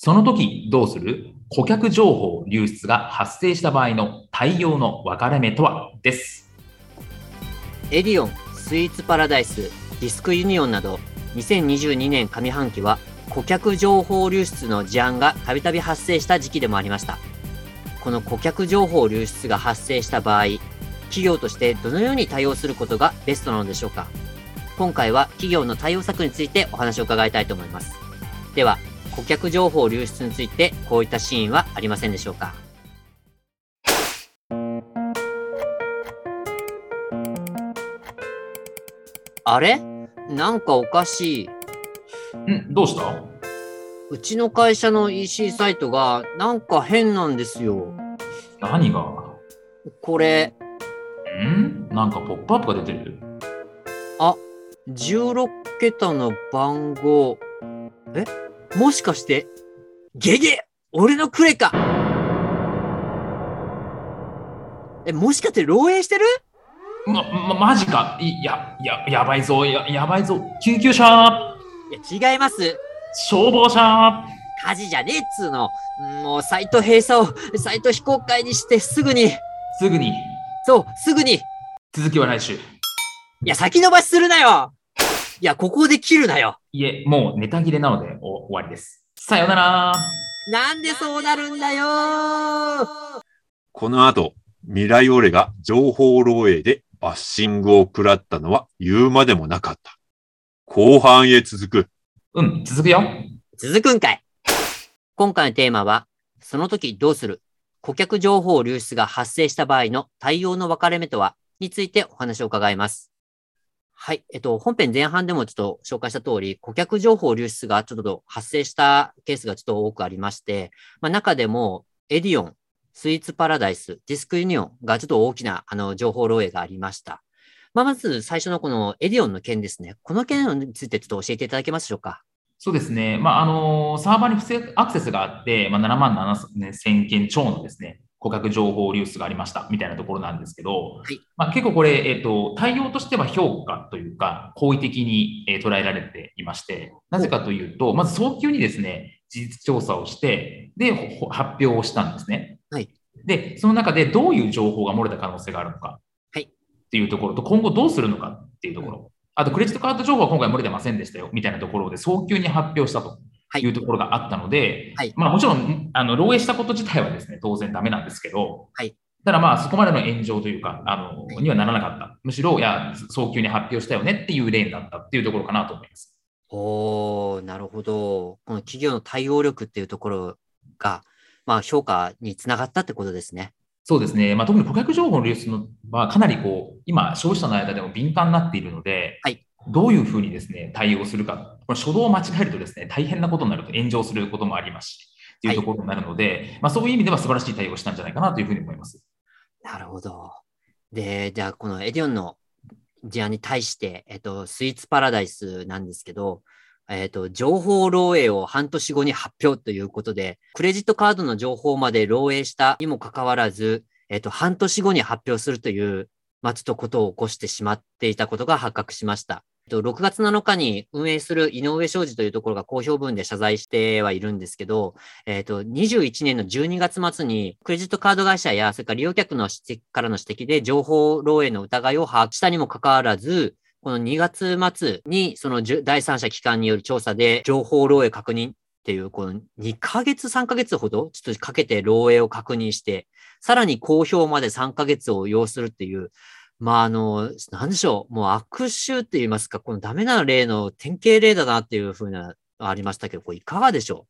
その時どうする？顧客情報流出が発生した場合の対応の分かれ目とは？です。エディオンスイーツパラダイスディスクユニオンなど2022年上半期は顧客情報流出の事案がたびたび発生した時期でもありました。この顧客情報流出が発生した場合企業としてどのように対応することがベストなのでしょうか？今回は企業の対応策についてお話を伺いたいと思います。では顧客情報流出についてこういったシーンはありませんでしょうか？あれ？なんかおかしい。ん？どうした？うちの会社の EC サイトがなんか変なんですよ。何が？これ、ん？なんかポップアップが出てる？あ、16桁の番号。え？もしかして、ゲゲ俺のクレかえ、もしかして漏洩してる？ま、ま、マジか？いや、や、やばいぞ、や、やばいぞ。救急車いや、違います。消防車火事じゃねえっつうの。もうサイト閉鎖を、サイト非公開にしてすぐに、すぐに、そう、すぐに。い続きは来週。や、先延ばしするなよいや、ここで切るなよいえ、もうネタ切れなのでお終わりです。さようならなんでそうなるんだよこの後、未来オレが情報漏洩でバッシングを食らったのは言うまでもなかった。後半へ続く。うん、続くよ。続くんかい今回のテーマは、その時どうする顧客情報流出が発生した場合の対応の分かれ目とはについてお話を伺います。はい。えっと、本編前半でもちょっと紹介した通り、顧客情報流出がちょっと発生したケースがちょっと多くありまして、まあ中でも、エディオン、スイーツパラダイス、ディスクユニオンがちょっと大きなあの情報漏洩がありました。まあ、まず最初のこのエディオンの件ですね。この件についてちょっと教えていただけますでしょうか？そうですね。まあ、あのサーバーに不正アクセスがあって、まあ、7万7000件超のですね、顧客情報流出がありましたみたいなところなんですけど、いまあ、結構これ、えっ、と、対応としては評価というか、好意的に、えー捉えられていまして、なぜかというと、まず早急にですね、事実調査をして、で、ほ発表をしたんですね。はいで、その中でどういう情報が漏れた可能性があるのか。はいっていうところと、今後どうするのかっていうところ。あと、クレジットカード情報は今回漏れてませんでしたよ、みたいなところで早急に発表したとはいいうところがあったので、はいまあもちろん、あの、漏洩したこと自体はですね、当然ダメなんですけど、はいただまあそこまでの炎上というか、あの、はいにはならなかった。むしろ、いや、早急に発表したよねっていう例だったっていうところかなと思います。おー、なるほど。この企業の対応力っていうところが、まあ評価につながったってことですね。そうですね。まあ、特に顧客情報の流出のはかなりこう、今、消費者の間でも敏感になっているので、はいどういうふうにですね、対応するか。これ初動を間違えるとですね、大変なことになると炎上することもありますし、っていうところになるので、まあ、そういう意味では素晴らしい対応をしたんじゃないかなというふうに思います。なるほど。で、じゃあこのエディオンの事案に対して、えっと、スイーツパラダイスなんですけど、えっと、情報漏洩を半年後に発表ということで、クレジットカードの情報まで漏洩したにもかかわらず、えっと、半年後に発表するという、まあ、ちょっとことを起こしてしまっていたことが発覚しました。6月7日に運営する井上商事というところが公表文で謝罪してはいるんですけど、えっ、と、21年の12月末に、クレジットカード会社や、それから利用客の指摘からの指摘で、情報漏洩の疑いを把握したにもかかわらず、この2月末に、その第三者機関による調査で、情報漏洩確認っていう、この2ヶ月、3ヶ月ほど、ちょっとかけて漏洩を確認して、さらに公表まで3ヶ月を要するっていう、まあ、あの、なんでしょう、もう悪臭って言いますか、このダメな例の典型例だなっていうふうな、ありましたけど、これいかがでしょ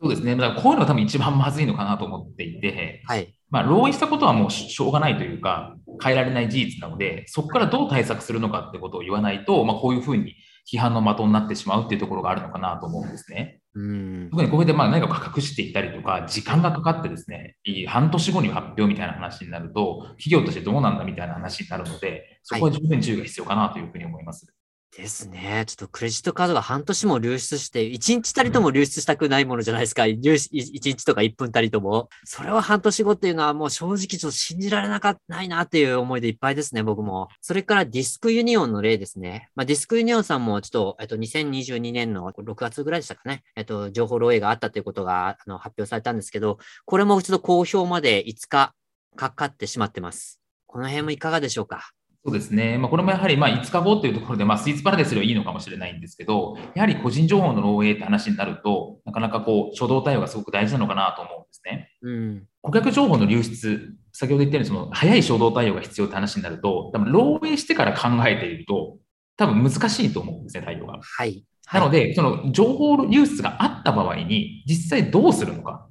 う？そうですね。だからこういうのが多分一番まずいのかなと思っていて、はい。まあ、漏洩したことはもうしょうがないというか、変えられない事実なので、そこからどう対策するのかってことを言わないと、まあ、こういうふうに批判の的になってしまうっていうところがあるのかなと思うんですね。うん。特にこれでまあ何か隠していたりとか、時間がかかってですね、半年後に発表みたいな話になると、企業としてどうなんだみたいな話になるので、そこは十分注意が必要かなというふうに思います。ですね。ちょっとクレジットカードが半年も流出して、1日たりとも流出したくないものじゃないですか。流出1日とか1分たりとも。それは半年後っていうのはもう正直ちょっと信じられなかないなっていう思いでいっぱいですね、僕も。それからディスクユニオンの例ですね。まあ、ディスクユニオンさんもちょっと、えっと、2022年の6月ぐらいでしたかね。えっと、情報漏洩があったということがあの発表されたんですけど、これもちょっと公表まで5日かかってしまってます。この辺もいかがでしょうか？そうですね。まあ、これもやはりまあ5日後というところで、まあ、スイーツパラダイスではいいのかもしれないんですけど、やはり個人情報の漏洩って話になると、なかなかこう、初動対応がすごく大事なのかなと思うんですね。うん。顧客情報の流出、先ほど言ったように、その早い初動対応が必要って話になると、多分漏洩してから考えていると、多分難しいと思うんですね、対応が。はい。なので、その情報流出があった場合に、実際どうするのか。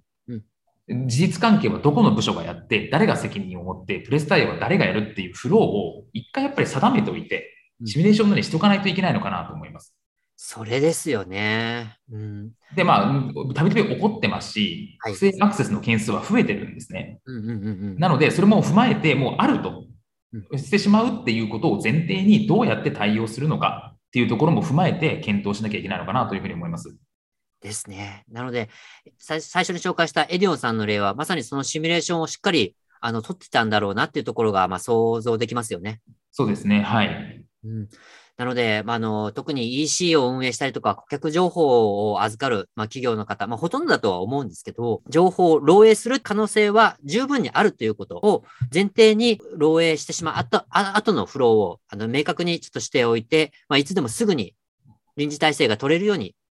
うん事実関係はどこの部署がやって、誰が責任を持って、プレス対応は誰がやるっていうフローを一回やっぱり定めておいて、うんシミュレーションのようにしておかないといけないのかなと思います。それですよね。うん。で、まあ、たびたび起こってますし、はい不正アクセスの件数は増えてるんですね。なので、それも踏まえて、もうあるとうしてしまうっていうことを前提にどうやって対応するのかっていうところも踏まえて検討しなきゃいけないのかなというふうに思います。ですね。なので、さ最初に紹介したエディオンさんの例は、まさにそのシミュレーションをしっかりあの取ってたんだろうなっていうところが、まあ、想像できますよね。そうですね。はい。うん、なので、まあ、あの特に EC を運営したりとか、顧客情報を預かる、まあ、企業の方、まあ、ほとんどだとは思うんですけど、情報を漏洩する可能性は十分にあるということを前提に漏洩してしまう後あ後のフローをあの明確にちょっとしておいて、まあ、いつでもすぐに臨時体制が取れるように